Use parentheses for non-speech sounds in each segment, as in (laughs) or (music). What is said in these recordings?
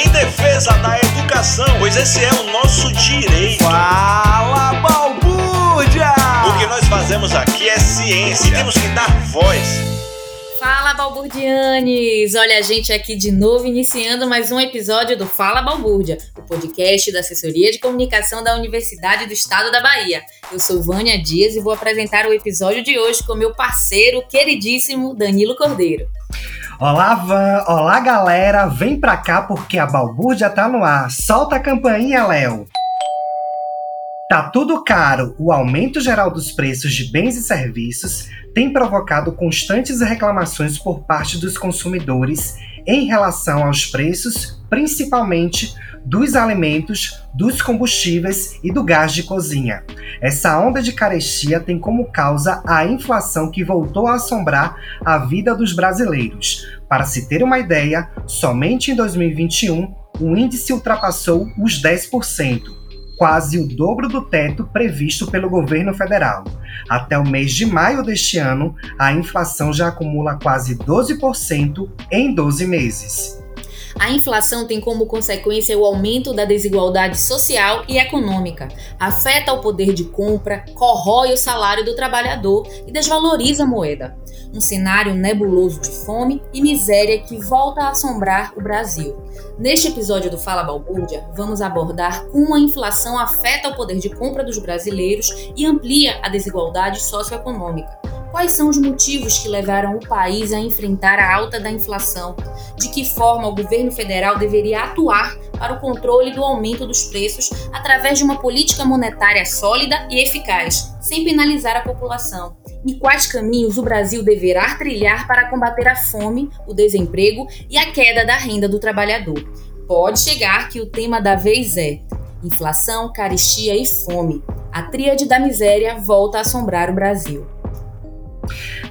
em defesa da educação, pois esse é o nosso direito. Fala, balbúrdia! O que nós fazemos aqui é ciência e temos que dar voz. Fala Balburdianes! Olha a gente aqui de novo iniciando mais um episódio do Fala Balbúrdia, o podcast da Assessoria de Comunicação da Universidade do Estado da Bahia. Eu sou Vânia Dias e vou apresentar o episódio de hoje com meu parceiro queridíssimo Danilo Cordeiro. Olá, Van! Olá, galera! Vem pra cá porque a balbúrdia tá no ar. Solta a campainha, Léo! Tá tudo caro. O aumento geral dos preços de bens e serviços tem provocado constantes reclamações por parte dos consumidores em relação aos preços, principalmente dos alimentos, dos combustíveis e do gás de cozinha. Essa onda de carestia tem como causa a inflação que voltou a assombrar a vida dos brasileiros. Para se ter uma ideia, somente em 2021 o índice ultrapassou os 10% quase o dobro do teto previsto pelo governo federal. Até o mês de maio deste ano, a inflação já acumula quase 12% em 12 meses. A inflação tem como consequência o aumento da desigualdade social e econômica, afeta o poder de compra, corrói o salário do trabalhador e desvaloriza a moeda. Um cenário nebuloso de fome e miséria que volta a assombrar o Brasil. Neste episódio do Fala Balbúrdia, vamos abordar como a inflação afeta o poder de compra dos brasileiros e amplia a desigualdade socioeconômica. Quais são os motivos que levaram o país a enfrentar a alta da inflação? De que forma o governo federal deveria atuar para o controle do aumento dos preços através de uma política monetária sólida e eficaz, sem penalizar a população? E quais caminhos o Brasil deverá trilhar para combater a fome, o desemprego e a queda da renda do trabalhador? Pode chegar que o tema da vez é inflação, caristia e fome. A tríade da miséria volta a assombrar o Brasil.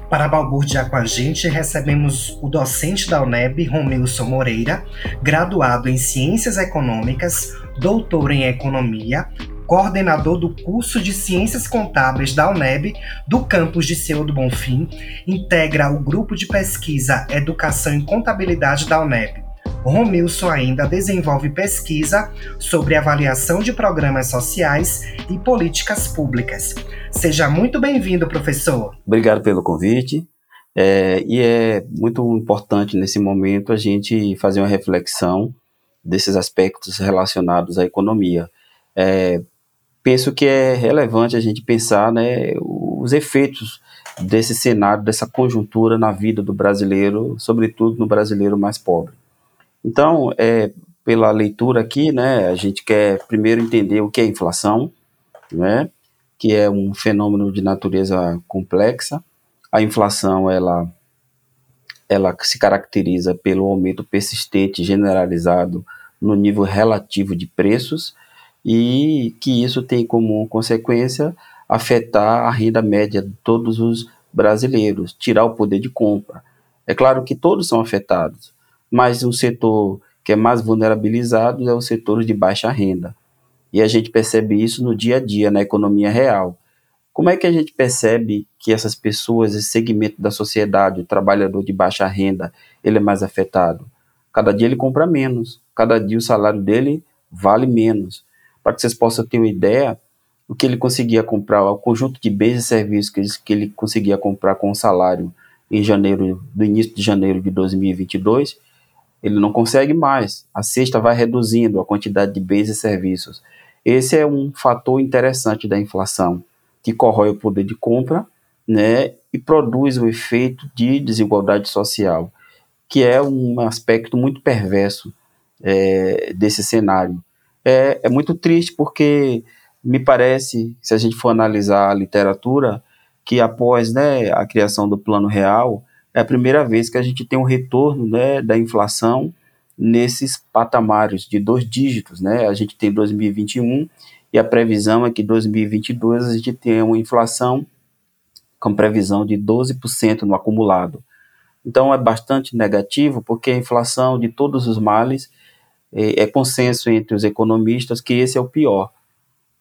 Para balbuciar com a gente, recebemos o docente da UNEB, Romilson Moreira, graduado em Ciências Econômicas, doutor em Economia, coordenador do curso de Ciências Contábeis da UNEB, do campus de Seu do Bonfim, integra o grupo de pesquisa Educação em Contabilidade da UNEB. Romilson ainda desenvolve pesquisa sobre avaliação de programas sociais e políticas públicas. Seja muito bem-vindo, professor. Obrigado pelo convite. É, e é muito importante nesse momento a gente fazer uma reflexão desses aspectos relacionados à economia. É, penso que é relevante a gente pensar né, os efeitos desse cenário, dessa conjuntura na vida do brasileiro, sobretudo no brasileiro mais pobre. Então, é, pela leitura aqui, né, a gente quer primeiro entender o que é inflação, né, que é um fenômeno de natureza complexa. A inflação, ela, ela se caracteriza pelo aumento persistente generalizado no nível relativo de preços e que isso tem como consequência afetar a renda média de todos os brasileiros, tirar o poder de compra. É claro que todos são afetados, mas um setor que é mais vulnerabilizado é o setor de baixa renda. E a gente percebe isso no dia a dia, na economia real. Como é que a gente percebe que essas pessoas, esse segmento da sociedade, o trabalhador de baixa renda, ele é mais afetado? Cada dia ele compra menos, cada dia o salário dele vale menos. Para que vocês possam ter uma ideia, o que ele conseguia comprar, o conjunto de bens e serviços que ele, que ele conseguia comprar com o salário em janeiro, do início de janeiro de 2022, ele não consegue mais. A cesta vai reduzindo a quantidade de bens e serviços. Esse é um fator interessante da inflação, que corrói o poder de compra né, e produz o efeito de desigualdade social, que é um aspecto muito perverso é, desse cenário. É, é muito triste porque me parece, se a gente for analisar a literatura, que após né, a criação do Plano Real, é a primeira vez que a gente tem um retorno né, da inflação nesses patamares de dois dígitos. Né? A gente tem 2021 e a previsão é que 2022 a gente tenha uma inflação com previsão de 12% no acumulado. Então é bastante negativo porque a inflação de todos os males é, é consenso entre os economistas que esse é o pior,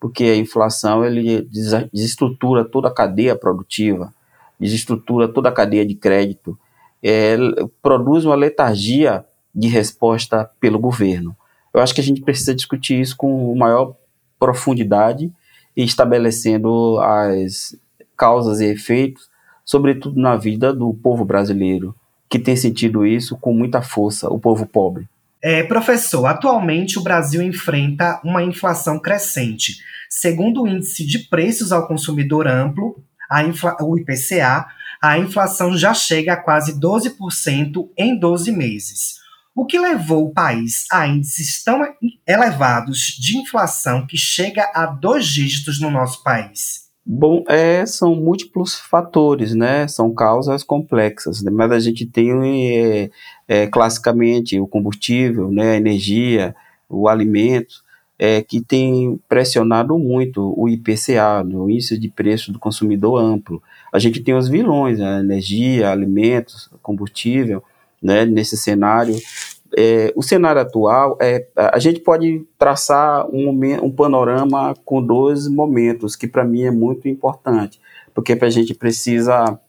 porque a inflação ele desestrutura toda a cadeia produtiva, desestrutura toda a cadeia de crédito, é, produz uma letargia de resposta pelo governo. Eu acho que a gente precisa discutir isso com maior profundidade e estabelecendo as causas e efeitos, sobretudo na vida do povo brasileiro, que tem sentido isso com muita força, o povo pobre. É, professor, atualmente o Brasil enfrenta uma inflação crescente. Segundo o Índice de Preços ao Consumidor Amplo, a infla, o IPCA, a inflação já chega a quase 12% em 12 meses. O que levou o país a índices tão elevados de inflação que chega a dois dígitos no nosso país? Bom, é, são múltiplos fatores, né? São causas complexas, né? mas a gente tem é, é, classicamente o combustível, né? a energia, o alimento, é, que tem pressionado muito o IPCA, o Índice de Preço do Consumidor Amplo. A gente tem os vilões, né, energia, alimentos, combustível, né, nesse cenário. É, o cenário atual, é, a gente pode traçar um, um panorama com dois momentos, que para mim é muito importante, porque a gente precisa,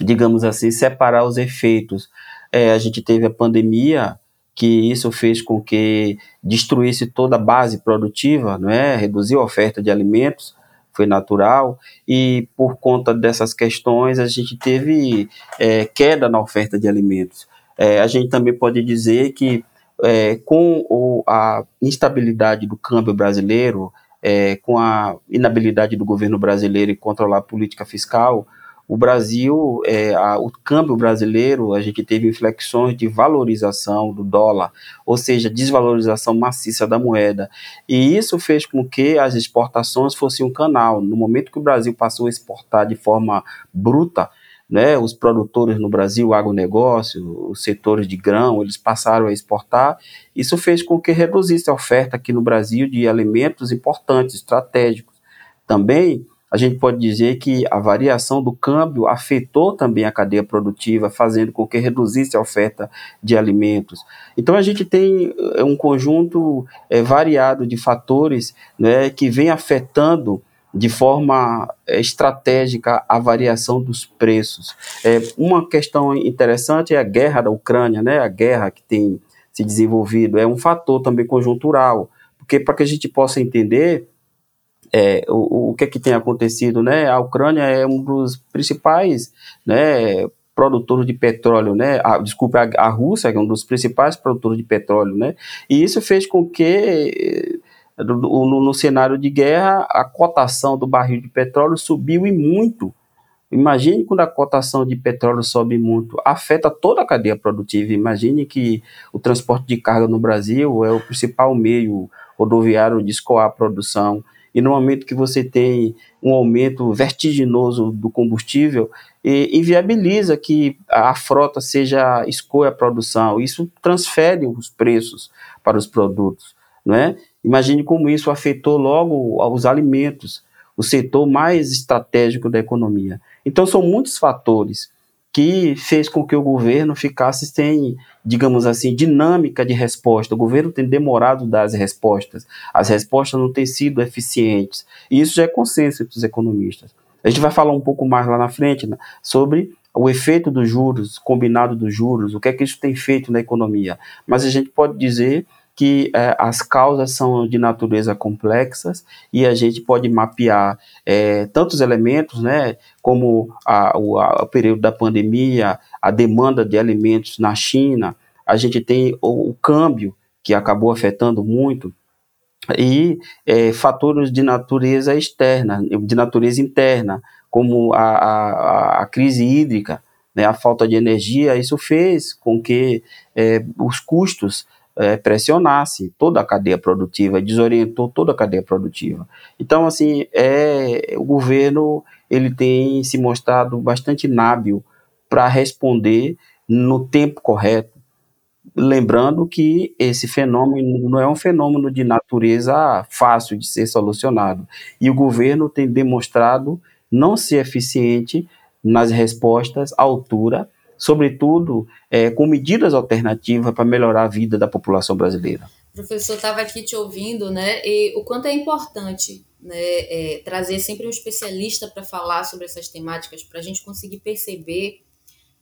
digamos assim, separar os efeitos. É, a gente teve a pandemia, que isso fez com que destruísse toda a base produtiva, não é? Reduziu a oferta de alimentos, foi natural, e por conta dessas questões a gente teve é, queda na oferta de alimentos. É, a gente também pode dizer que é, com o, a instabilidade do câmbio brasileiro, é, com a inabilidade do governo brasileiro em controlar a política fiscal, o Brasil, é, a, o câmbio brasileiro, a gente teve inflexões de valorização do dólar, ou seja, desvalorização maciça da moeda. E isso fez com que as exportações fossem um canal. No momento que o Brasil passou a exportar de forma bruta, né, os produtores no Brasil, o agronegócio, os setores de grão, eles passaram a exportar. Isso fez com que reduzisse a oferta aqui no Brasil de alimentos importantes, estratégicos. Também a gente pode dizer que a variação do câmbio afetou também a cadeia produtiva, fazendo com que reduzisse a oferta de alimentos. Então a gente tem eh, um conjunto é, variado de fatores né, que vem afetando de forma eh, estratégica a variação dos preços. É, uma questão interessante é a guerra da Ucrânia, né, a guerra que tem se desenvolvido, é um fator também conjuntural, porque para que a gente possa entender é, o, o que é que tem acontecido, né? A Ucrânia é um dos principais, né, produtores de petróleo, né? A, desculpa, a, a Rússia é um dos principais produtores de petróleo, né? E isso fez com que no, no, cenário de guerra a cotação do barril de petróleo subiu e muito. Imagine quando a cotação de petróleo sobe muito, afeta toda a cadeia produtiva. Imagine que o transporte de carga no Brasil é o principal meio rodoviário de escoar a produção e no momento que você tem um aumento vertiginoso do combustível, inviabiliza que a frota seja escolha a produção. Isso transfere os preços para os produtos, não é? Imagine como isso afetou logo os alimentos, o setor mais estratégico da economia. Então são muitos fatores que fez com que o governo ficasse sem, digamos assim, dinâmica de resposta. O governo tem demorado dar as respostas, as respostas não têm sido eficientes. E isso já é consenso entre os economistas. A gente vai falar um pouco mais lá na frente né, sobre o efeito dos juros, combinado dos juros, o que é que isso tem feito na economia. Mas a gente pode dizer que é, as causas são de natureza complexas e a gente pode mapear é, tantos elementos, né, como a, o, a, o, período da pandemia, a demanda de alimentos na China, a gente tem o, o câmbio que acabou afetando muito e é, fatores de natureza externa, de natureza interna, como a, a, a crise hídrica, né, a falta de energia, isso fez com que é, os custos é, pressionasse toda a cadeia produtiva, desorientou toda a cadeia produtiva. Então, assim, é, o governo ele tem se mostrado bastante inábil para responder no tempo correto, lembrando que esse fenômeno não é um fenômeno de natureza fácil de ser solucionado. E o governo tem demonstrado não ser eficiente nas respostas à altura sobretudo é, com medidas alternativas para melhorar a vida da população brasileira. Professor, estava aqui te ouvindo, né? E o quanto é importante né, é, trazer sempre um especialista para falar sobre essas temáticas, para a gente conseguir perceber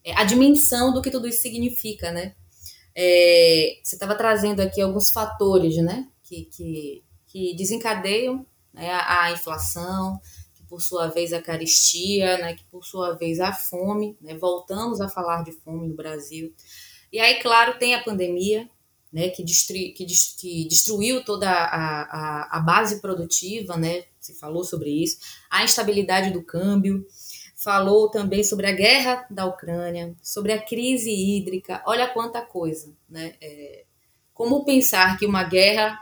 é, a dimensão do que tudo isso significa, né? É, você estava trazendo aqui alguns fatores, né, que, que, que desencadeiam né, a, a, inflação, por sua vez a caristia, né, que por sua vez a fome, né, voltamos a falar de fome no Brasil. E aí, claro, tem a pandemia, né, que, destru, que, que destruiu toda a, a, a base produtiva, né, se falou sobre isso, a instabilidade do câmbio, falou também sobre a guerra da Ucrânia, sobre a crise hídrica, olha quanta coisa, né? É, como pensar que uma guerra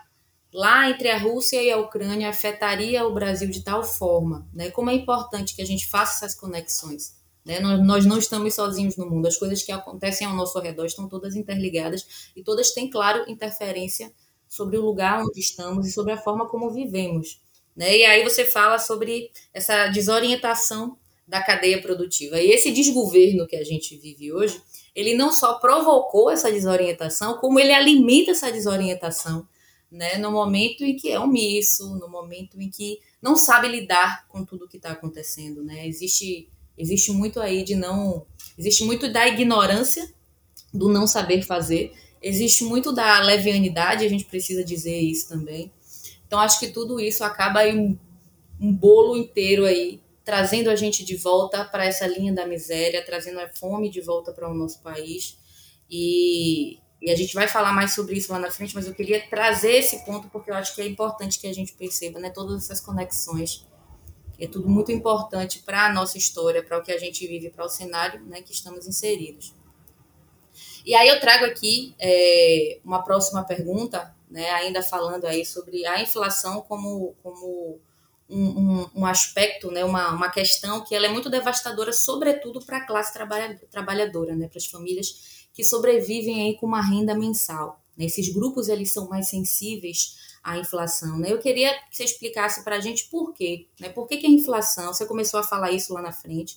lá entre a Rússia e a Ucrânia afetaria o Brasil de tal forma, né? Como é importante que a gente faça essas conexões. Né? Nós, nós não estamos sozinhos no mundo, as coisas que acontecem ao nosso redor estão todas interligadas e todas têm, claro, interferência sobre o lugar onde estamos e sobre a forma como vivemos. Né? E aí você fala sobre essa desorientação da cadeia produtiva. E esse desgoverno que a gente vive hoje, ele não só provocou essa desorientação, como ele alimenta essa desorientação, né, no momento em que é omisso, no momento em que não sabe lidar com tudo que está acontecendo, né? Existe existe muito aí de não, existe muito da ignorância, do não saber fazer, existe muito da levianidade, a gente precisa dizer isso também. Então acho que tudo isso acaba em um, um bolo inteiro aí trazendo a gente de volta para essa linha da miséria, trazendo a fome de volta para o nosso país. E, e, a gente vai falar mais sobre isso lá na frente, mas eu queria trazer esse ponto porque eu acho que é importante que a gente perceba né, todas essas conexões. É tudo muito importante para a nossa história, para o que a gente vive, para o cenário né, que estamos inseridos. E aí eu trago aqui é, uma próxima pergunta, né, ainda falando aí sobre a inflação como, como um, um, um, aspecto, né, uma, uma questão que ela é muito devastadora, sobretudo para a classe trabalhadora, né, para as famílias que sobrevivem aí com uma renda mensal. Né? Esses grupos eles são mais sensíveis à inflação. Né? Eu queria que você explicasse para a gente por quê. Né? Por que, que a inflação, você começou a falar isso lá na frente,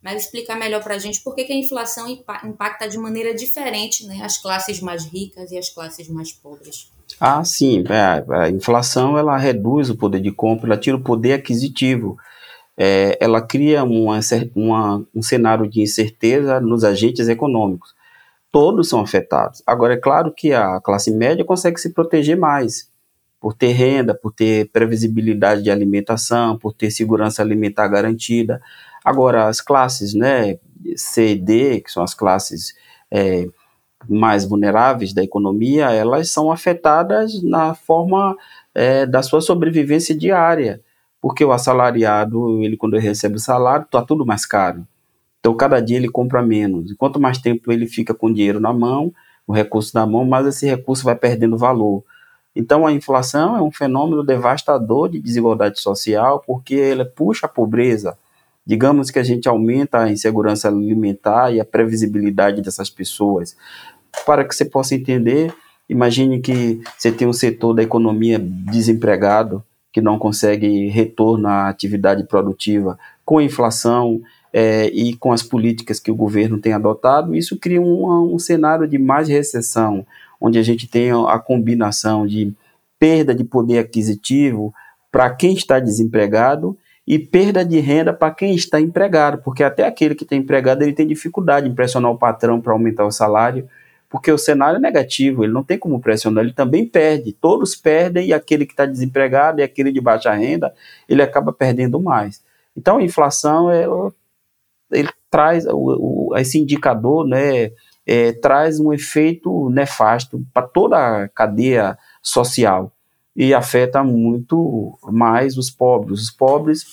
mas explicar melhor para a gente por que, que a inflação impacta de maneira diferente né, as classes mais ricas e as classes mais pobres. Ah, sim. É, a inflação ela reduz o poder de compra, ela tira o poder aquisitivo. É, ela cria uma, uma, um cenário de incerteza nos agentes econômicos. Todos são afetados. Agora, é claro que a classe média consegue se proteger mais, por ter renda, por ter previsibilidade de alimentação, por ter segurança alimentar garantida. Agora, as classes né, C e D, que são as classes é, mais vulneráveis da economia, elas são afetadas na forma é, da sua sobrevivência diária, porque o assalariado, ele quando ele recebe o salário, está tudo mais caro. Então, cada dia ele compra menos. E quanto mais tempo ele fica com o dinheiro na mão, o recurso na mão, mais esse recurso vai perdendo valor. Então, a inflação é um fenômeno devastador de desigualdade social, porque ele puxa a pobreza. Digamos que a gente aumenta a insegurança alimentar e a previsibilidade dessas pessoas para que você possa entender, imagine que você tem um setor da economia desempregado, que não consegue retorno à atividade produtiva, com a inflação é, e com as políticas que o governo tem adotado, isso cria um, um cenário de mais recessão, onde a gente tem a combinação de perda de poder aquisitivo para quem está desempregado e perda de renda para quem está empregado, porque até aquele que está empregado ele tem dificuldade em pressionar o patrão para aumentar o salário, porque o cenário é negativo, ele não tem como pressionar, ele também perde, todos perdem e aquele que está desempregado e aquele de baixa renda, ele acaba perdendo mais. Então a inflação, ela, ele traz, o, o, esse indicador, né, é, traz um efeito nefasto para toda a cadeia social e afeta muito mais os pobres. Os pobres,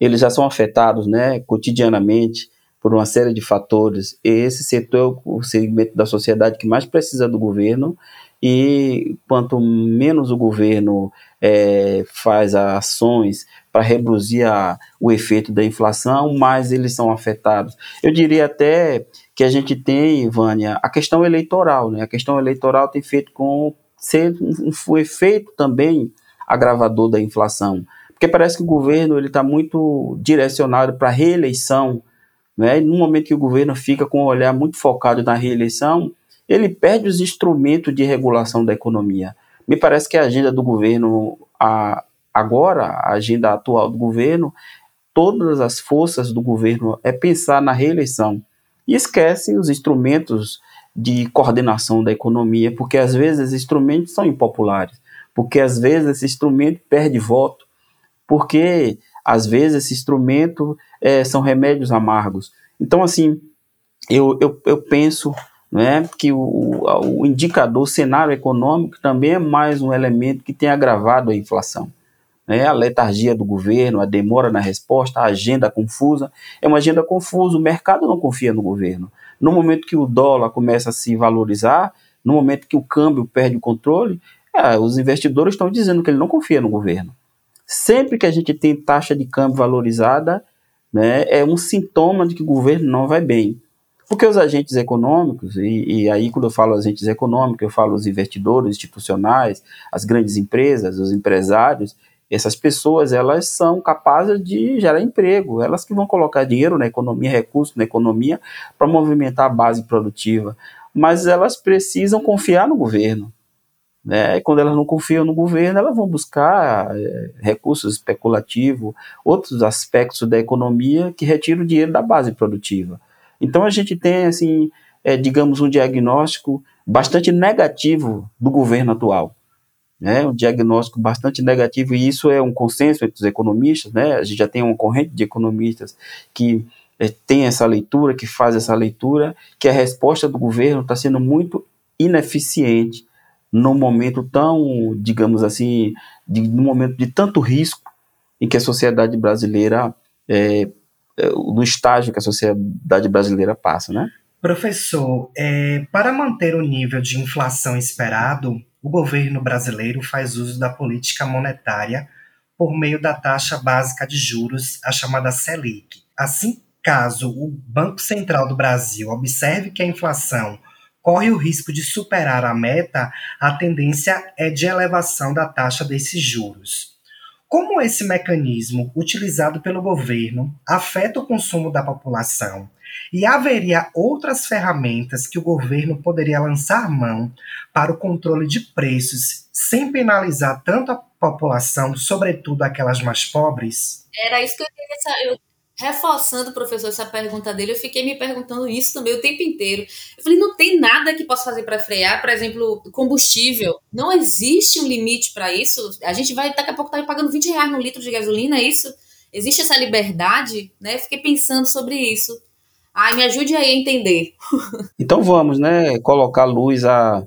eles já são afetados, né, cotidianamente, por uma série de fatores. E esse setor é o segmento da sociedade que mais precisa do governo e quanto menos o governo é, faz ações para reduzir a, o efeito da inflação, mais eles são afetados. Eu diria até que a gente tem, Vânia, a questão eleitoral. Né? A questão eleitoral tem feito com ser um, efeito também agravador da inflação. Porque parece que o governo está muito direcionado para a reeleição né? E no momento que o governo fica com um olhar muito focado na reeleição, ele perde os instrumentos de regulação da economia. Me parece que a agenda do governo, a, agora, a agenda atual do governo, todas as forças do governo é pensar na reeleição e esquece os instrumentos de coordenação da economia, porque às vezes esses instrumentos são impopulares, porque às vezes esse instrumento perde voto, porque às vezes esse instrumento é, são remédios amargos. Então, assim, eu, eu, eu penso né, que o, o indicador, o cenário econômico também é mais um elemento que tem agravado a inflação. Né, a letargia do governo, a demora na resposta, a agenda confusa. É uma agenda confusa, o mercado não confia no governo. No momento que o dólar começa a se valorizar, no momento que o câmbio perde o controle, é, os investidores estão dizendo que ele não confia no governo. Sempre que a gente tem taxa de câmbio valorizada, né, é um sintoma de que o governo não vai bem. Porque os agentes econômicos, e, e, aí quando eu falo agentes econômicos, eu falo os investidores institucionais, as grandes empresas, os empresários, essas pessoas elas são capazes de gerar emprego, elas que vão colocar dinheiro na economia, recursos na economia para movimentar a base produtiva, mas elas precisam confiar no governo. Né? E quando elas não confiam no governo, elas vão buscar é, recursos especulativos, outros aspectos da economia que retiram o dinheiro da base produtiva. Então a gente tem, assim, é, digamos, um diagnóstico bastante negativo do governo atual. Né, um diagnóstico bastante negativo, e isso é um consenso entre os economistas, né, a gente já tem uma corrente de economistas que é, tem essa leitura, que faz essa leitura, que a resposta do governo está sendo muito ineficiente num momento tão, digamos assim, de, num momento de tanto risco em que a sociedade brasileira é, no estágio que a sociedade brasileira passa, né? Professor, é, para manter o nível de inflação esperado, o governo brasileiro faz uso da política monetária por meio da taxa básica de juros, a chamada Selic. Assim, caso o Banco Central do Brasil observe que a inflação corre o risco de superar a meta, a tendência é de elevação da taxa desses juros. Como esse mecanismo utilizado pelo governo afeta o consumo da população e haveria outras ferramentas que o governo poderia lançar mão para o controle de preços sem penalizar tanto a população, sobretudo aquelas mais pobres? Era isso que eu queria saber reforçando, professor, essa pergunta dele, eu fiquei me perguntando isso também o tempo inteiro. Eu falei, não tem nada que possa fazer para frear, por exemplo, combustível. Não existe um limite para isso. A gente vai, daqui a pouco, estar tá pagando 20 reais no litro de gasolina, é isso? Existe essa liberdade, né? Fiquei pensando sobre isso. Ai, me ajude aí a entender. (laughs) então vamos, né, colocar luz a,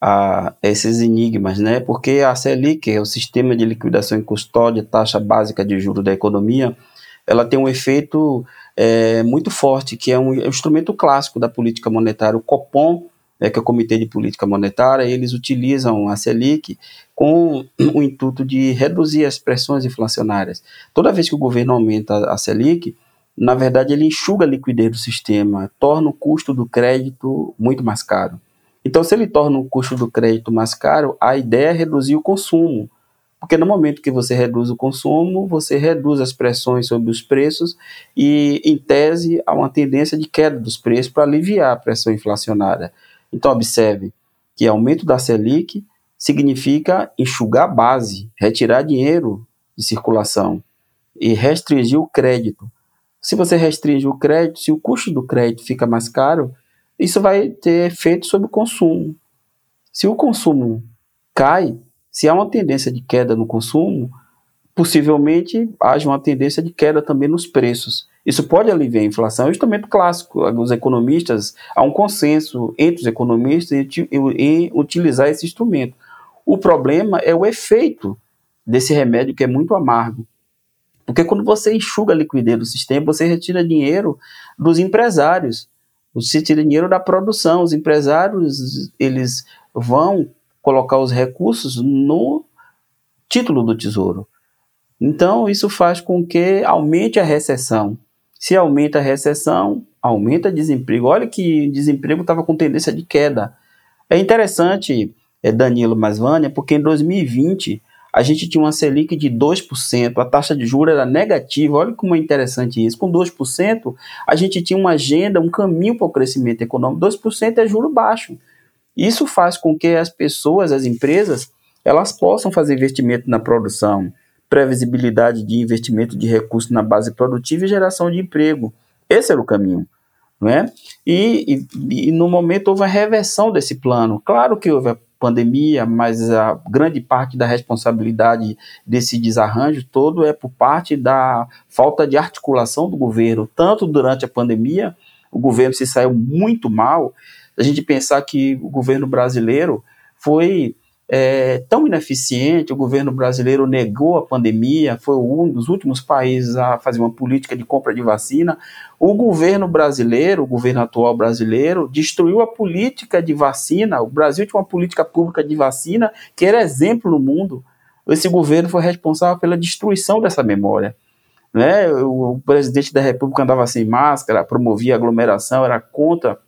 a esses enigmas, né? Porque a Selic, é o Sistema de Liquidação em Custódia, taxa básica de juros da economia, ela tem um efeito é, muito forte, que é um, é um, instrumento clássico da política monetária. O COPOM, né, que é o Comitê de Política Monetária, eles utilizam a Selic com (clears throat) o intuito de reduzir as pressões inflacionárias. Toda vez que o governo aumenta a Selic, na verdade ele enxuga a liquidez do sistema, torna o custo do crédito muito mais caro. Então, se ele torna o custo do crédito mais caro, a ideia é reduzir o consumo. Porque no momento que você reduz o consumo, você reduz as pressões sobre os preços e, em tese, há uma tendência de queda dos preços para aliviar a pressão inflacionária. Então, observe que aumento da Selic significa enxugar a base, retirar dinheiro de circulação e restringir o crédito. Se você restringe o crédito, se o custo do crédito fica mais caro, isso vai ter efeito sobre o consumo. Se o consumo cai, se há uma tendência de queda no consumo, possivelmente haja uma tendência de queda também nos preços. Isso pode aliviar a inflação, é um instrumento clássico. Os economistas, há um consenso entre os economistas em, em utilizar esse instrumento. O problema é o efeito desse remédio que é muito amargo. Porque quando você enxuga a liquidez do sistema, você retira dinheiro dos empresários. Você tira dinheiro da produção. Os empresários, eles vão colocar os recursos no título do tesouro. Então, isso faz com que aumente a recessão. Se aumenta a recessão, aumenta o desemprego. Olha que desemprego estava com tendência de queda. É interessante, é, Danilo Masvânia, porque em 2020 a gente tinha uma Selic de 2%, a taxa de juros era negativa. Olha como é interessante isso. Com 2%, a gente tinha uma agenda, um caminho para o crescimento econômico. 2% é juro baixo. Isso faz com que as pessoas, as empresas, elas possam fazer investimento na produção, previsibilidade de investimento de recursos na base produtiva e geração de emprego. Esse era o caminho. não é? E, e, e, no momento houve a reversão desse plano. Claro que houve a pandemia, mas a grande parte da responsabilidade desse desarranjo todo é por parte da falta de articulação do governo, tanto durante a pandemia, o governo se saiu muito mal. A gente pensar que o governo brasileiro foi é, tão ineficiente, o governo brasileiro negou a pandemia, foi um dos últimos países a fazer uma política de compra de vacina. O governo brasileiro, o governo atual brasileiro, destruiu a política de vacina. O Brasil tinha uma política pública de vacina que era exemplo no mundo. Esse governo foi responsável pela destruição dessa memória. Né? O, o presidente da República andava sem máscara, promovia aglomeração, era contra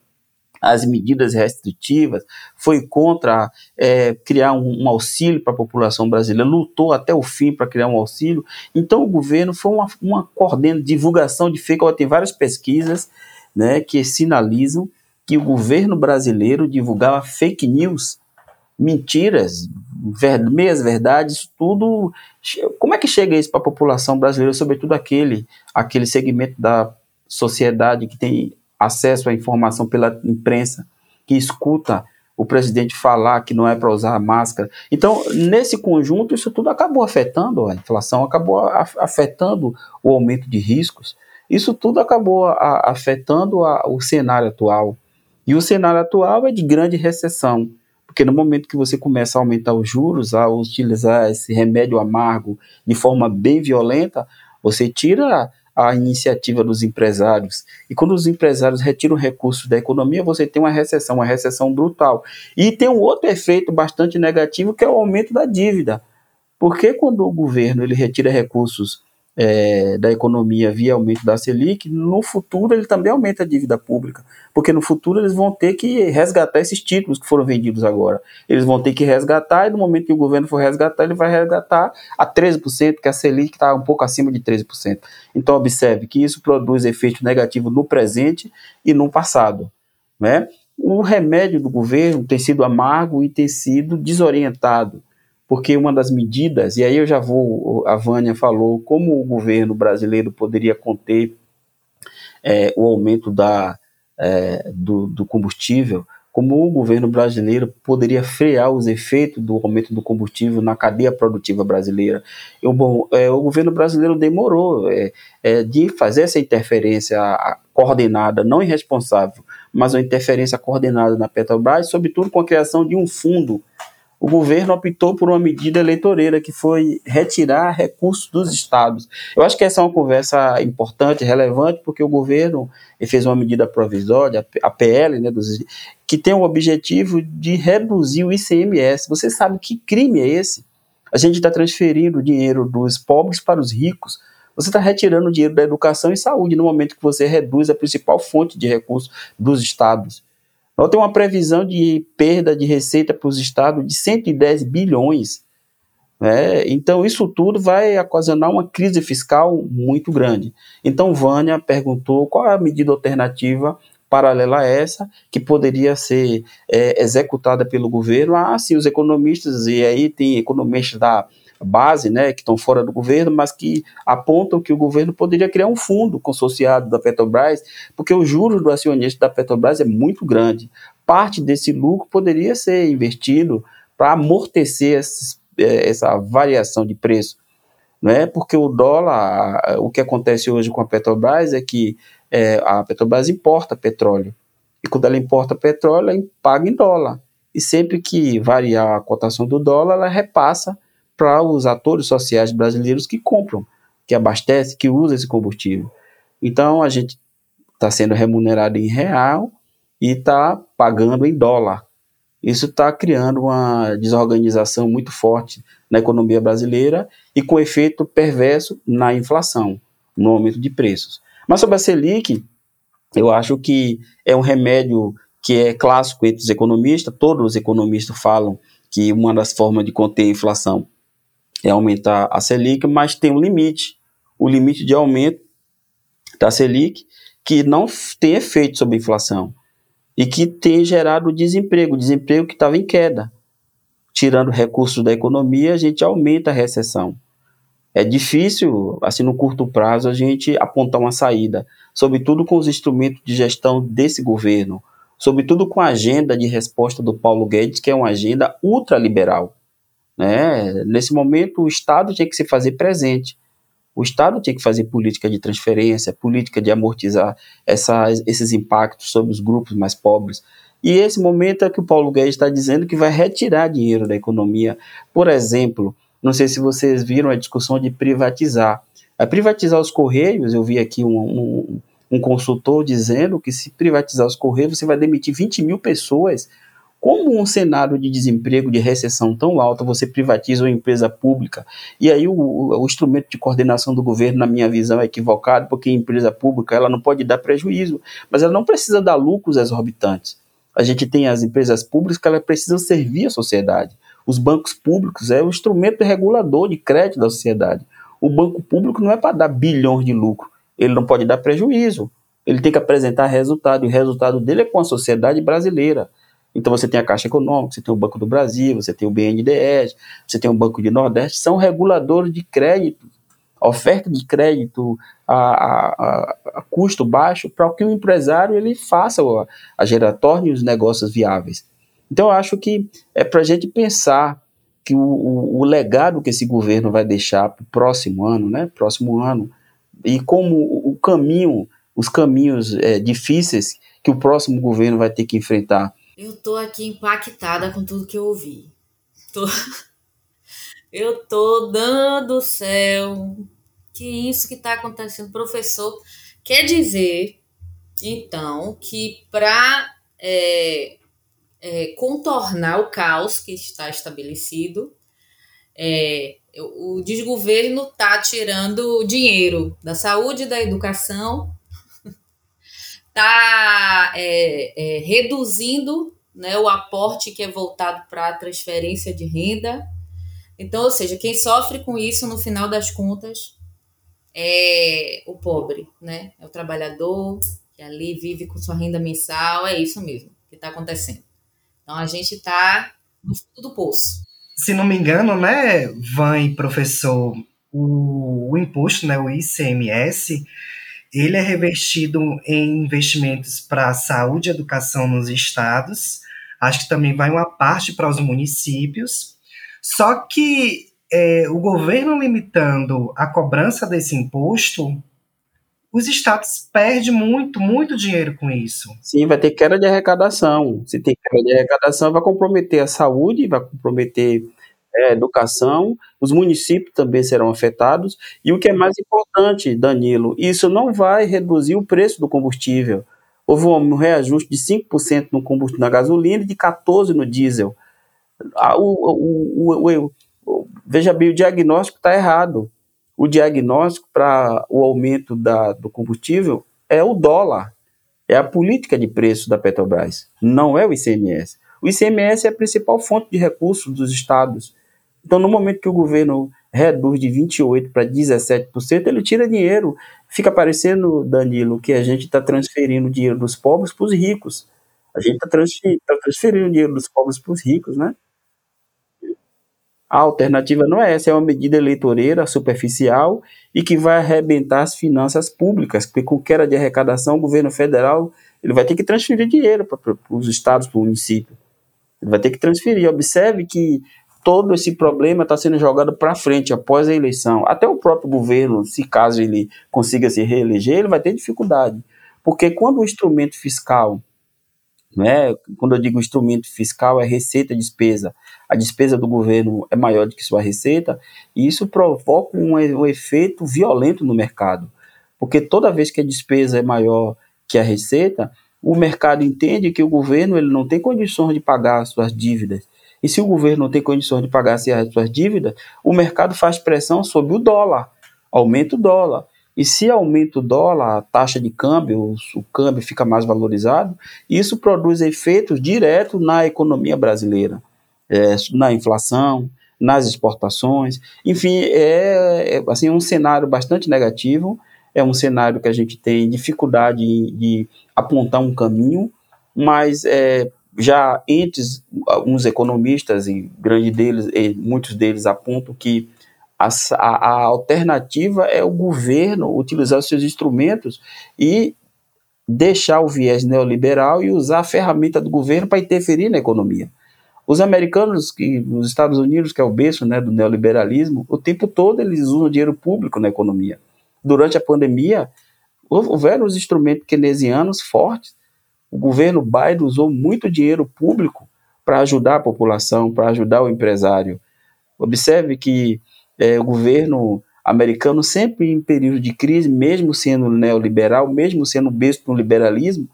as medidas restritivas, foi contra é, criar um, um auxílio para a população brasileira, lutou até o fim para criar um auxílio. Então o governo foi uma, uma divulgação de fake. Tem várias pesquisas né, que sinalizam que o governo brasileiro divulgava fake news, mentiras, ver, meias verdades, tudo. Como é que chega isso para a população brasileira, sobretudo aquele, aquele segmento da sociedade que tem acesso à informação pela imprensa, que escuta o presidente falar que não é para usar máscara. Então, nesse conjunto, isso tudo acabou afetando a inflação, acabou afetando o aumento de riscos. Isso tudo acabou afetando a, o cenário atual. E o cenário atual é de grande recessão, porque no momento que você começa a aumentar os juros, a utilizar esse remédio amargo de forma bem violenta, você tira a iniciativa dos empresários. E quando os empresários retiram recursos da economia, você tem uma recessão, uma recessão brutal. E tem um outro efeito bastante negativo, que é o aumento da dívida. Porque quando o governo ele retira recursos é, da economia via aumento da Selic, no futuro ele também aumenta a dívida pública, porque no futuro eles vão ter que resgatar esses títulos que foram vendidos agora. Eles vão ter que resgatar, e no momento que o governo for resgatar, ele vai resgatar a 13%, que a Selic está um pouco acima de 13%. Então, observe que isso produz efeito negativo no presente e no passado. Né? O remédio do governo tem sido amargo e tem sido desorientado porque uma das medidas, e aí eu já vou, a Vânia falou como o governo brasileiro poderia conter é, o aumento da, é, do, do, combustível, como o governo brasileiro poderia frear os efeitos do aumento do combustível na cadeia produtiva brasileira. Eu, bom, é, o governo brasileiro demorou é, é, de fazer essa interferência coordenada, não irresponsável, mas uma interferência coordenada na Petrobras, sobretudo com a criação de um fundo o governo optou por uma medida eleitoreira, que foi retirar recursos dos estados. Eu acho que essa é uma conversa importante, relevante, porque o governo fez uma medida provisória, a PL, né, dos, que tem o objetivo de reduzir o ICMS. Você sabe que crime é esse? A gente está transferindo dinheiro dos pobres para os ricos. Você está retirando dinheiro da educação e saúde no momento que você reduz a principal fonte de recursos dos estados. Então tem uma previsão de perda de receita para os estados de 110 bilhões. Né? Então isso tudo vai ocasionar uma crise fiscal muito grande. Então Vânia perguntou qual é a medida alternativa paralela a essa, que poderia ser é, executada pelo governo. Ah, sim, os economistas, e aí tem economistas da base, né, que estão fora do governo, mas que apontam que o governo poderia criar um fundo consorciado da Petrobras, porque o juros do acionista da Petrobras é muito grande. Parte desse lucro poderia ser investido para amortecer é, essa variação de preço. Não é porque o dólar, o que acontece hoje com a Petrobras é que é, a Petrobras importa petróleo. E quando ela importa petróleo, ela paga em dólar. E sempre que variar a cotação do dólar, ela repassa para os atores sociais brasileiros que compram, que abastecem, que usam esse combustível. Então a gente está sendo remunerado em real e está pagando em dólar. Isso está criando uma desorganização muito forte na economia brasileira e com efeito perverso na inflação, no aumento de preços. Mas sobre a Selic, eu acho que é um remédio que é clássico entre os economistas, todos os economistas falam que uma das formas de conter a inflação é aumentar a Selic, mas tem um limite. O limite de aumento da Selic que não tem efeito sobre a inflação e que tem gerado desemprego, desemprego que estava em queda. Tirando recursos da economia, a gente aumenta a recessão. É difícil, assim, no curto prazo, a gente apontar uma saída, sobretudo com os instrumentos de gestão desse governo, sobretudo com a agenda de resposta do Paulo Guedes, que é uma agenda ultraliberal. Né? Nesse momento, o Estado tinha que se fazer presente. O Estado tinha que fazer política de transferência, política de amortizar essa, esses impactos sobre os grupos mais pobres. E esse momento é que o Paulo Guedes está dizendo que vai retirar dinheiro da economia. Por exemplo, não sei se vocês viram a discussão de privatizar. A privatizar os Correios, eu vi aqui um, um, um consultor dizendo que se privatizar os Correios, você vai demitir 20 mil pessoas. Como um cenário de desemprego, de recessão tão alta, você privatiza uma empresa pública? E aí o, o, instrumento de coordenação do governo, na minha visão, é equivocado, porque a empresa pública ela não pode dar prejuízo, mas ela não precisa dar lucros exorbitantes. A gente tem as empresas públicas que elas precisam servir a sociedade. Os bancos públicos é o instrumento regulador de crédito da sociedade. O banco público não é para dar bilhões de lucro, ele não pode dar prejuízo. Ele tem que apresentar resultado, e o resultado dele é com a sociedade brasileira. Então você tem a Caixa Econômica, você tem o Banco do Brasil, você tem o BNDES, você tem o Banco de Nordeste, são reguladores de crédito, oferta de crédito a, a, a custo baixo para que o empresário ele faça a, a gerar, torne os negócios viáveis. Então, eu acho que é para a gente pensar que o, o, o, legado que esse governo vai deixar para o próximo ano, né? Próximo ano, e como o caminho, os caminhos é, difíceis que o próximo governo vai ter que enfrentar. Eu tô aqui impactada com tudo que eu ouvi. Tô... (laughs) Eu tô dando céu. Que isso que está acontecendo, professor? Quer dizer, então, que para é, é, contornar o caos que está estabelecido. É, o desgoverno está tirando dinheiro da saúde, da educação, está é, é, reduzindo né, o aporte que é voltado para a transferência de renda. Então, ou seja, quem sofre com isso no final das contas é o pobre, né? É o trabalhador que ali vive com sua renda mensal, é isso mesmo que está acontecendo. Então a gente está no fundo do poço. Se não me engano, né, Van e professor, o, o imposto, né, o ICMS, ele é revestido em investimentos para saúde e educação nos estados. Acho que também vai uma parte para os municípios. Só que é, o governo limitando a cobrança desse imposto os estados perdem muito, muito dinheiro com isso. Sim, vai ter queda de arrecadação. Se tem queda de arrecadação, vai comprometer a saúde, vai comprometer é, educação, os municípios também serão afetados. E o que é mais importante, Danilo, isso não vai reduzir o preço do combustível. Houve um reajuste de 5% no combustível na gasolina e de 14% no diesel. O, o, o, o, veja bem, o diagnóstico está errado o diagnóstico para o aumento da, do combustível é o dólar, é a política de preço da Petrobras, não é o ICMS. O ICMS é a principal fonte de recursos dos estados. Então, no momento que o governo reduz de 28% para 17%, ele tira dinheiro. Fica parecendo, Danilo, que a gente está transferindo dinheiro dos pobres para os ricos. A gente está transferindo, tá transferindo dinheiro dos pobres para os ricos, né? A alternativa não é essa, é uma medida eleitoreira superficial e que vai arrebentar as finanças públicas, porque com queda de arrecadação, o governo federal ele vai ter que transferir dinheiro para os estados, para o município. Ele vai ter que transferir. Observe que todo esse problema está sendo jogado para frente após a eleição. Até o próprio governo, se caso ele consiga se reeleger, ele vai ter dificuldade. Porque quando o instrumento fiscal né? Quando eu digo instrumento fiscal, é receita e despesa. A despesa do governo é maior do que sua receita, e isso provoca um, um efeito violento no mercado. Porque toda vez que a despesa é maior que a receita, o mercado entende que o governo ele não tem condições de pagar as suas dívidas. E se o governo não tem condições de pagar as suas dívidas, o mercado faz pressão sobre o dólar, aumenta o dólar. E se aumenta o dólar, a taxa de câmbio, o câmbio fica mais valorizado, isso produz efeitos diretos na economia brasileira, é, na inflação, nas exportações. Enfim, é, é assim, um cenário bastante negativo, é um cenário que a gente tem dificuldade de, de apontar um caminho, mas é, já antes, alguns economistas, e grande deles, muitos deles apontam que A, a, a alternativa é o governo utilizar os seus instrumentos e deixar o viés neoliberal e usar a ferramenta do governo para interferir na economia. Os americanos, que nos Estados Unidos, que é o berço né, do neoliberalismo, o tempo todo eles usam dinheiro público na economia. Durante a pandemia, houveram os instrumentos keynesianos fortes. O governo Biden usou muito dinheiro público para ajudar a população, para ajudar o empresário. Observe que é, o governo americano, sempre em período de crise, mesmo sendo neoliberal, mesmo sendo berço no liberalismo,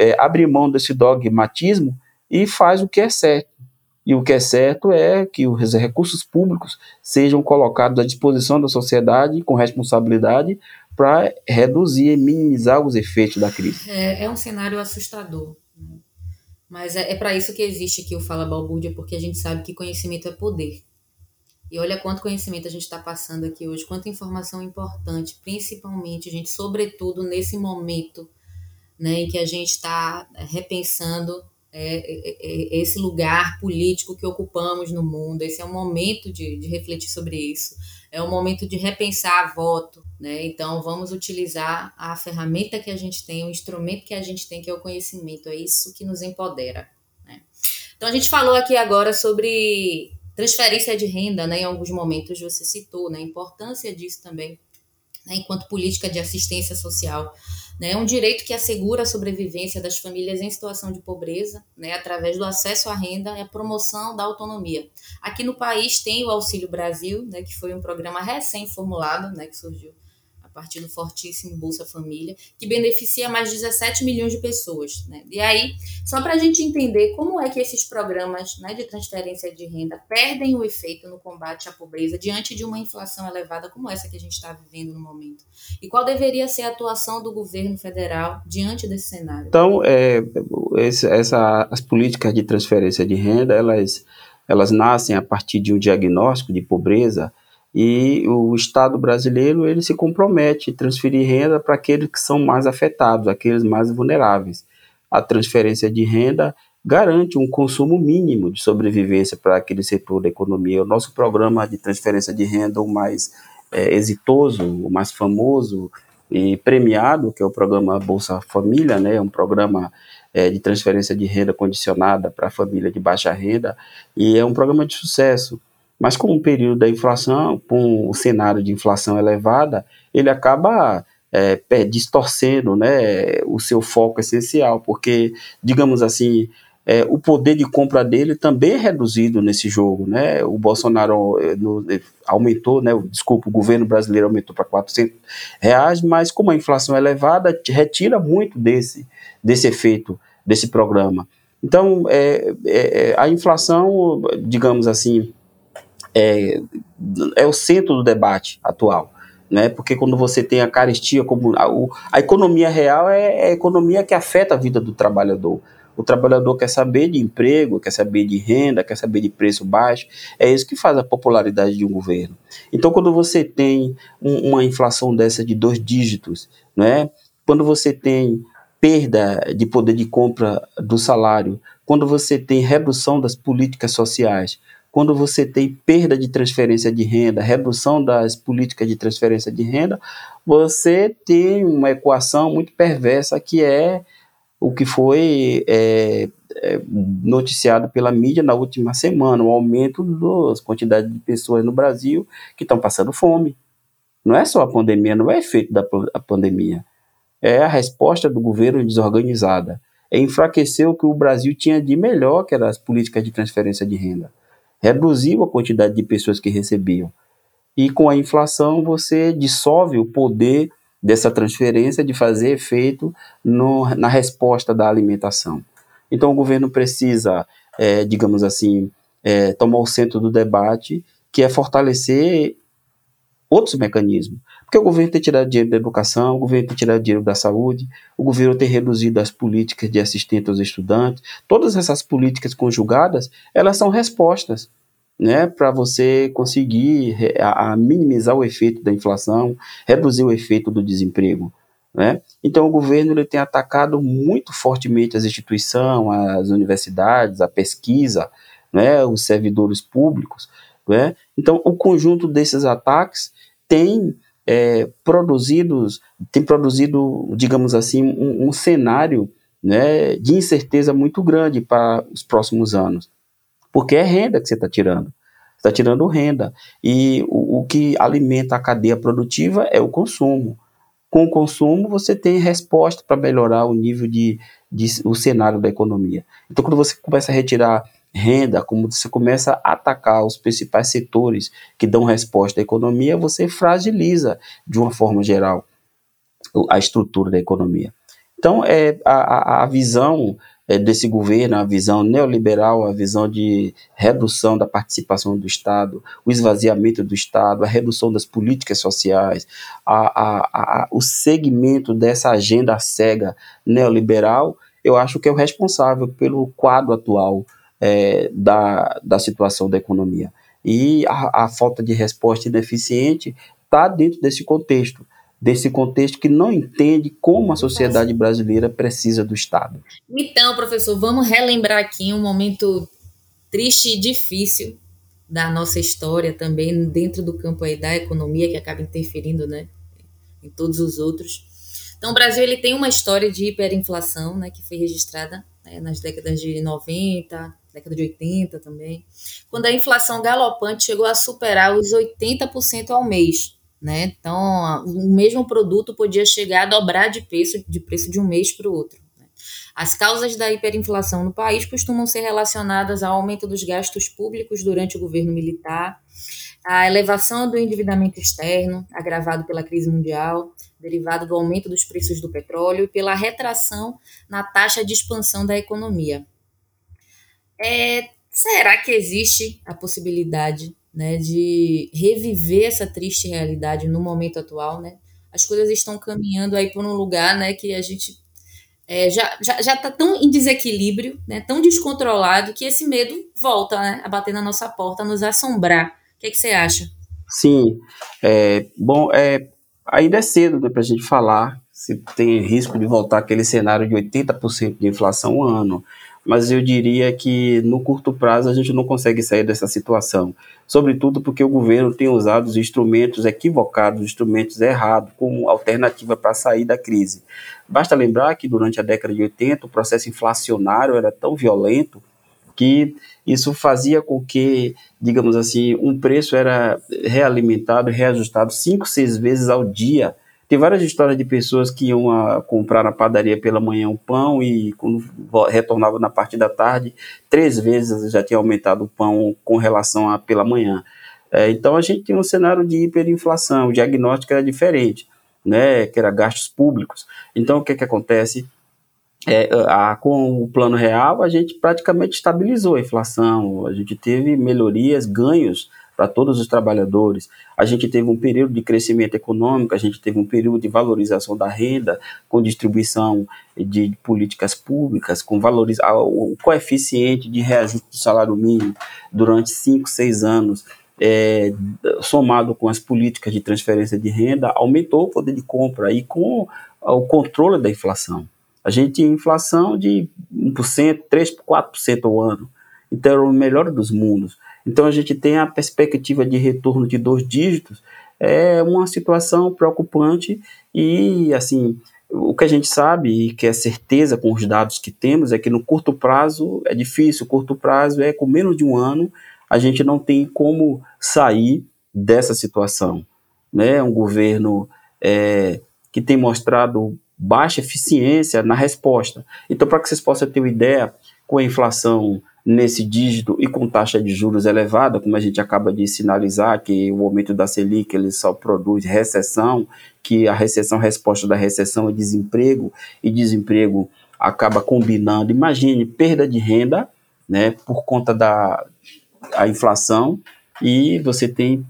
é, abre mão desse dogmatismo e faz o que é certo. E o que é certo é que os recursos públicos sejam colocados à disposição da sociedade com responsabilidade para reduzir e minimizar os efeitos da crise. É, é um cenário assustador. Né? Mas é, é para isso que existe aqui o Fala Balbúrdia, porque a gente sabe que conhecimento é poder. E olha quanto conhecimento a gente está passando aqui hoje, quanta informação importante, principalmente, gente, sobretudo nesse momento né, em que a gente está repensando é, é, é, esse lugar político que ocupamos no mundo. Esse é o momento de, de refletir sobre isso. É o momento de repensar voto. Né? Então, vamos utilizar a ferramenta que a gente tem, o instrumento que a gente tem, que é o conhecimento. É isso que nos empodera. Né? Então, a gente falou aqui agora sobre transferência de renda, né? em alguns momentos você citou né? a importância disso também, né? enquanto política de assistência social né? É um direito que assegura a sobrevivência das famílias em situação de pobreza, né? através do acesso à renda e a promoção da autonomia. Aqui no país tem o Auxílio Brasil, né? que foi um programa recém-formulado, né? que surgiu partir do fortíssimo Bolsa Família, que beneficia mais de 17 milhões de pessoas. Né? E aí, só para a gente entender como é que esses programas né, de transferência de renda perdem o efeito no combate à pobreza diante de uma inflação elevada como essa que a gente está vivendo no momento. E qual deveria ser a atuação do governo federal diante desse cenário? Então, é, essa, as políticas de transferência de renda, elas, elas nascem a partir de um diagnóstico de pobreza e o Estado brasileiro ele se compromete a transferir renda para aqueles que são mais afetados, aqueles mais vulneráveis. A transferência de renda garante um consumo mínimo de sobrevivência para aquele setor da economia. O nosso programa de transferência de renda, o mais é, exitoso, o mais famoso e premiado, que é o programa Bolsa Família, né, é um programa é, de transferência de renda condicionada para a família de baixa renda, e é um programa de sucesso. Mas com o período da inflação, com o cenário de inflação elevada, ele acaba é, distorcendo né, o seu foco essencial, porque, digamos assim, é, o poder de compra dele também é reduzido nesse jogo. Né? O Bolsonaro é, é, aumentou, né, desculpa, o governo brasileiro aumentou para 400 reais, mas como a inflação é elevada, retira muito desse, desse efeito desse programa. Então, é, é, a inflação, digamos assim, é, é o centro do debate atual. Né? Porque quando você tem a carestia como a, a economia real é, é, a economia que afeta a vida do trabalhador. O trabalhador quer saber de emprego, quer saber de renda, quer saber de preço baixo. É isso que faz a popularidade de um governo. Então, quando você tem um, uma inflação dessa de dois dígitos, né? quando você tem perda de poder de compra do salário, quando você tem redução das políticas sociais, quando você tem perda de transferência de renda, redução das políticas de transferência de renda, você tem uma equação muito perversa que é o que foi é, é, noticiado pela mídia na última semana, o aumento das quantidades de pessoas no Brasil que estão passando fome. Não é só a pandemia, não é efeito da pandemia. É a resposta do governo desorganizada. É enfraquecer o que o Brasil tinha de melhor, que eram as políticas de transferência de renda reduziu a quantidade de pessoas que recebiam. E com a inflação, você dissolve o poder dessa transferência de fazer efeito no, na resposta da alimentação. Então, o governo precisa, é, digamos assim, é, tomar o centro do debate, que é fortalecer outros mecanismos. Porque o governo tem tirado dinheiro da educação, o governo tem tirado dinheiro da saúde, o governo tem reduzido as políticas de assistente aos estudantes. Todas essas políticas conjugadas, elas são respostas né, para você conseguir a, a minimizar o efeito da inflação, reduzir o efeito do desemprego. Né? Então, o governo ele tem atacado muito fortemente as instituições, as universidades, a pesquisa, né, os servidores públicos, É? Então, o conjunto desses ataques tem é, produzidos, tem produzido, digamos assim, um, um cenário né, de incerteza muito grande para os próximos anos. Porque é renda que você está tirando. Você está tirando renda. E o, o que alimenta a cadeia produtiva é o consumo. Com o consumo, você tem resposta para melhorar o nível de, de, o cenário da economia. Então, quando você começa a retirar renda, como você começa a atacar os principais setores que dão resposta à economia, você fragiliza, de uma forma geral, a estrutura da economia. Então, é, a, a visão é, desse governo, a visão neoliberal, a visão de redução da participação do Estado, o esvaziamento do Estado, a redução das políticas sociais, a, a, o segmento dessa agenda cega neoliberal, eu acho que é o responsável pelo quadro atual é, da, da situação da economia. E a, a falta de resposta ineficiente está dentro desse contexto desse contexto que não entende como a sociedade brasileira precisa do Estado. Então, professor, vamos relembrar aqui um momento triste e difícil da nossa história também dentro do campo aí da economia que acaba interferindo, né, em todos os outros. Então, o Brasil ele tem uma história de hiperinflação, né, que foi registrada né, nas décadas de 90, década de 80 também, quando a inflação galopante chegou a superar os 80% ao mês. Né? Então, o mesmo produto podia chegar a dobrar de preço de, preço de um mês para o outro. Né? As causas da hiperinflação no país costumam ser relacionadas ao aumento dos gastos públicos durante o governo militar, a elevação do endividamento externo, agravado pela crise mundial, derivado do aumento dos preços do petróleo e pela retração na taxa de expansão da economia. É, será que existe a possibilidade né, de reviver essa triste realidade no momento atual? Né? As coisas estão caminhando aí por um lugar né, que a gente é, já está já, já tão em desequilíbrio, né, tão descontrolado, que esse medo volta né, a bater na nossa porta, a nos assombrar. O que, é que você acha? Sim, é, bom, é, ainda é cedo né, para a gente falar se tem risco de voltar aquele cenário de 80% de inflação ano mas eu diria que no curto prazo a gente não consegue sair dessa situação. Sobretudo porque o governo tem usado os instrumentos equivocados, os instrumentos errados, como alternativa para sair da crise. Basta lembrar que durante a década de 80 o processo inflacionário era tão violento que isso fazia com que, digamos assim, um preço era realimentado, reajustado cinco, seis vezes ao dia tem várias histórias de pessoas que iam comprar na padaria pela manhã um pão e quando retornavam na parte da tarde, três vezes já tinha aumentado o pão com relação a pela manhã. É, então a gente tinha um cenário de hiperinflação, o diagnóstico era diferente, né, que era gastos públicos. Então o que, que acontece? É, a, com o plano real, a gente praticamente estabilizou a inflação, a gente teve melhorias, ganhos para todos os trabalhadores. A gente teve um período de crescimento econômico, a gente teve um período de valorização da renda, com distribuição de políticas públicas, com valorizar o coeficiente de reajuste do salário mínimo durante cinco, seis anos. É, somado com as políticas de transferência de renda, aumentou o poder de compra e com o controle da inflação. A gente tinha inflação de 1%, 3%, 4% ao ano. Então era o melhor dos mundos. Então a gente tem a perspectiva de retorno de dois dígitos, é uma situação preocupante e assim o que a gente sabe e que é certeza com os dados que temos é que no curto prazo é difícil, curto prazo é com menos de um ano a gente não tem como sair dessa situação, né? Um governo é, que tem mostrado baixa eficiência na resposta. Então, para que vocês possam ter uma ideia, com a inflação nesse dígito e com taxa de juros elevada, como a gente acaba de sinalizar, que o aumento da Selic ele só produz recessão, que a recessão, a resposta da recessão é desemprego, e desemprego acaba combinando, imagine, perda de renda, né, por conta da a inflação, e você tem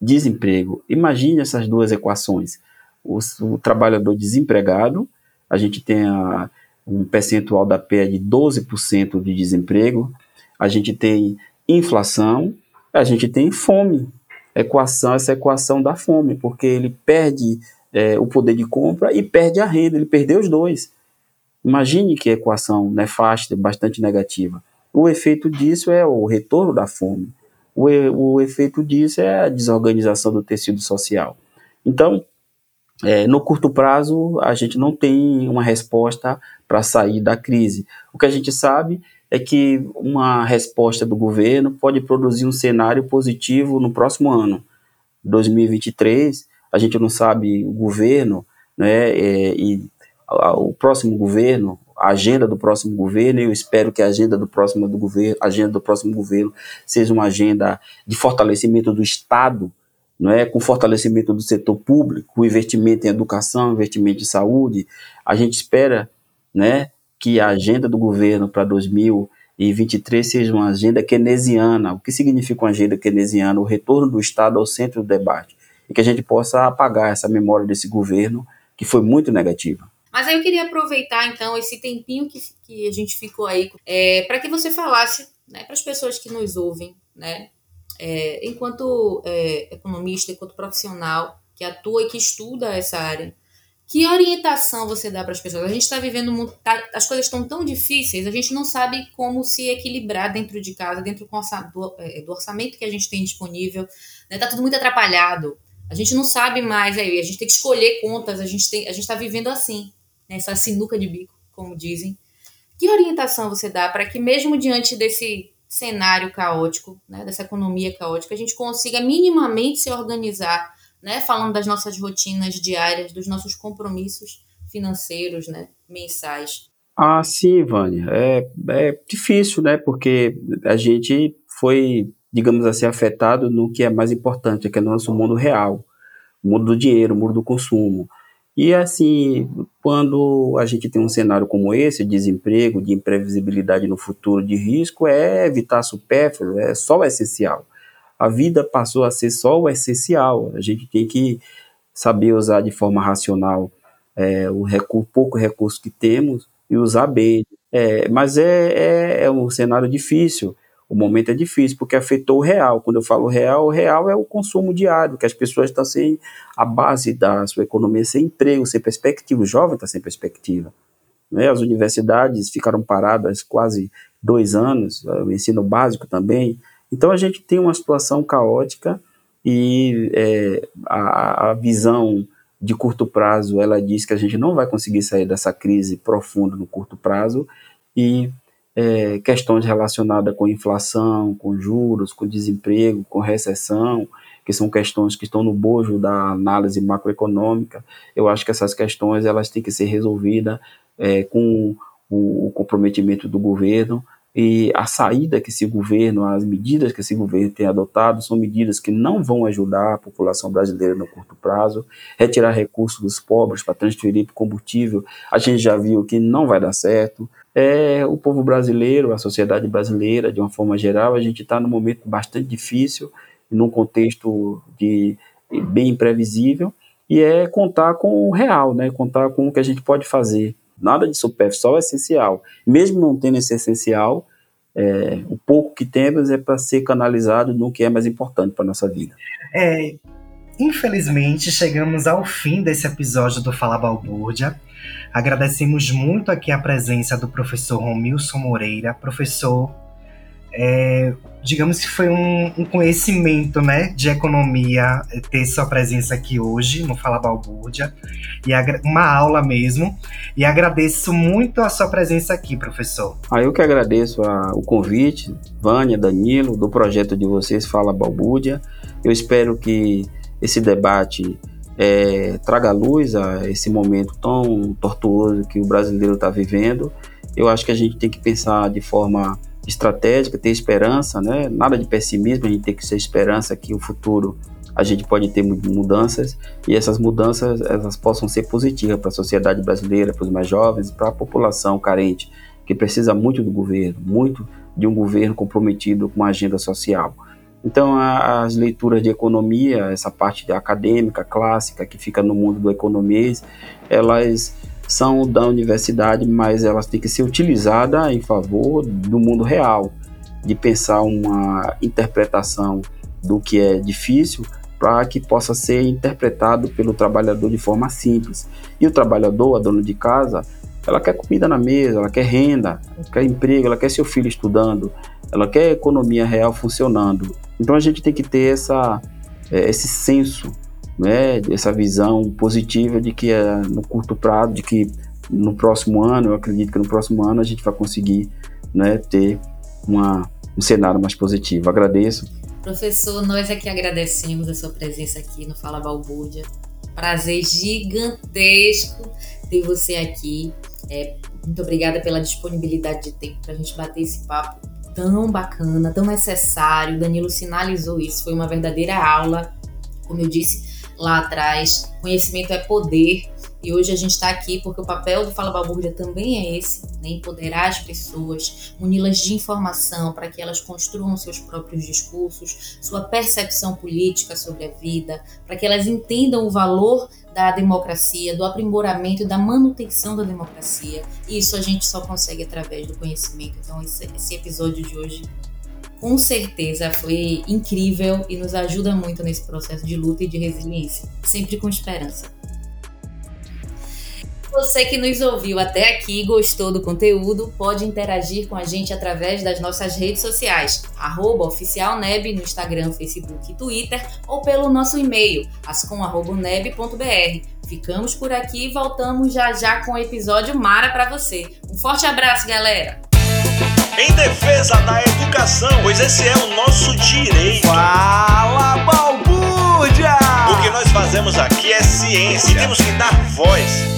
desemprego. Imagine essas duas equações. O, o trabalhador desempregado, a gente tem a um percentual da PE de 12% de desemprego, a gente tem inflação, a gente tem fome. Equação, essa equação da fome, porque ele perde é, o poder de compra e perde a renda, ele perdeu os dois. Imagine que equação nefasta, bastante negativa. O efeito disso é o retorno da fome. o, o efeito disso é a desorganização do tecido social. Então, é, no curto prazo, a gente não tem uma resposta para sair da crise. O que a gente sabe é que uma resposta do governo pode produzir um cenário positivo no próximo ano, 2023. A gente não sabe o governo, né, é, e o próximo governo, a agenda do próximo governo. Eu espero que a agenda do próximo do governo, agenda do próximo governo seja uma agenda de fortalecimento do Estado não é, com fortalecimento do setor público, investimento em educação, investimento em saúde, a gente espera, né, que a agenda do governo para 2023 seja uma agenda keynesiana. O que significa uma agenda keynesiana? O retorno do Estado ao centro do debate e que a gente possa apagar essa memória desse governo que foi muito negativa. Mas aí eu queria aproveitar então esse tempinho que, que a gente ficou aí é, para que você falasse né, para as pessoas que nos ouvem, né, é, enquanto é, economista, enquanto profissional que atua e que estuda essa área, que orientação você dá para as pessoas? A gente está vivendo, tá, as coisas estão tão difíceis, a gente não sabe como se equilibrar dentro de casa, dentro do, é, do orçamento que a gente tem disponível. Está né? Tá tudo muito atrapalhado. A gente não sabe mais, aí, a gente tem que escolher contas, a gente está vivendo assim, nessa sinuca de bico, como dizem. Que orientação você dá para que, mesmo diante desse cenário caótico, né, dessa economia caótica, a gente consiga minimamente se organizar, né, falando das nossas rotinas diárias, dos nossos compromissos financeiros, né, mensais. Ah, sim, Vânia, é, é difícil, né, porque a gente foi, digamos assim, afetado no que é mais importante, que é o nosso mundo real, o mundo do dinheiro, o mundo do consumo. E assim, quando a gente tem um cenário como esse, desemprego, de imprevisibilidade no futuro, de risco, é evitar supérfluo, é só o essencial. A vida passou a ser só o essencial. A gente tem que saber usar de forma racional é, o pouco recurso que temos e usar bem. É, mas é, é, é um cenário difícil o momento é difícil, porque afetou o real. Quando eu falo real, o real é o consumo diário, que as pessoas estão sem a base da sua economia, sem emprego, sem perspectiva. O jovem está sem perspectiva. Né? As universidades ficaram paradas quase dois anos, o ensino básico também. Então a gente tem uma situação caótica e é, a, a visão de curto prazo ela diz que a gente não vai conseguir sair dessa crise profunda no curto prazo e é, questões relacionadas com inflação, com juros, com desemprego, com recessão, que são questões que estão no bojo da análise macroeconômica. Eu acho que essas questões elas têm que ser resolvidas é, com o, o comprometimento do governo e a saída que esse governo, as medidas que esse governo tem adotado são medidas que não vão ajudar a população brasileira no curto prazo. Retirar recursos dos pobres para transferir para combustível, a gente já viu que não vai dar certo é o povo brasileiro, a sociedade brasileira, de uma forma geral, a gente está num momento bastante difícil, num contexto de bem imprevisível, e é contar com o real, né? Contar com o que a gente pode fazer. Nada de supérfluo, só o essencial. Mesmo não tendo esse essencial, é, o pouco que temos é para ser canalizado no que é mais importante para nossa vida. É, infelizmente, chegamos ao fim desse episódio do Fala Balbúrdia. Agradecemos muito aqui a presença do professor Romilson Moreira, professor. É, digamos que foi um, um, conhecimento né, de economia é, ter sua presença aqui hoje no Fala Balbúrdia, e uma aula mesmo. E agradeço muito a sua presença aqui, professor. Ah, eu que agradeço a, o convite, Vânia, Danilo, do projeto de vocês Fala Balbúrdia. Eu espero que esse debate é, traga luz a esse momento tão tortuoso que o brasileiro está vivendo. Eu acho que a gente tem que pensar de forma estratégica, ter esperança, né? Nada de pessimismo, a gente tem que ter esperança que o futuro a gente pode ter mudanças e essas mudanças elas possam ser positivas para a sociedade brasileira, para os mais jovens, para a população carente que precisa muito do governo, muito de um governo comprometido com a agenda social. Então, as leituras de economia, essa parte acadêmica, clássica, que fica no mundo do economês, elas são da universidade, mas elas têm que ser utilizadas em favor do mundo real, de pensar uma interpretação do que é difícil para que possa ser interpretado pelo trabalhador de forma simples. E o trabalhador, a dona de casa, ela quer comida na mesa, ela quer renda, ela quer emprego, ela quer seu filho estudando, ela quer economia real funcionando Então a gente tem que ter essa, é, esse senso, né, essa visão positiva de que é no curto prazo, de que no próximo ano, eu acredito que no próximo ano a gente vai conseguir né, ter uma, um cenário mais positivo. Agradeço. Professor, nós que agradecemos a sua presença aqui no Fala Balbúrdia. Prazer gigantesco ter você aqui. É, muito obrigada pela disponibilidade de tempo para a gente bater esse papo tão bacana, tão necessário. Danilo sinalizou isso, foi uma verdadeira aula. Como eu disse lá atrás, conhecimento é poder. E hoje a gente está aqui porque o papel do Fala Balbúrdia também é esse, né? empoderar as pessoas, uni-las de informação para que elas construam seus próprios discursos, sua percepção política sobre a vida, para que elas entendam o valor da democracia, do aprimoramento e da manutenção da democracia. E isso a gente só consegue através do conhecimento. Então esse, esse episódio de hoje com certeza foi incrível e nos ajuda muito nesse processo de luta e de resiliência, sempre com esperança. Você que nos ouviu até aqui e gostou do conteúdo, pode interagir com a gente através das nossas redes sociais, oficialneb no Instagram, Facebook e Twitter, ou pelo nosso e-mail, ascom.neb.br. Ficamos por aqui e voltamos já já com o episódio Mara para você. Um forte abraço, galera! Em defesa da educação, pois esse é o nosso direito. Fala, balbúrdia! O que nós fazemos aqui é ciência e temos que dar voz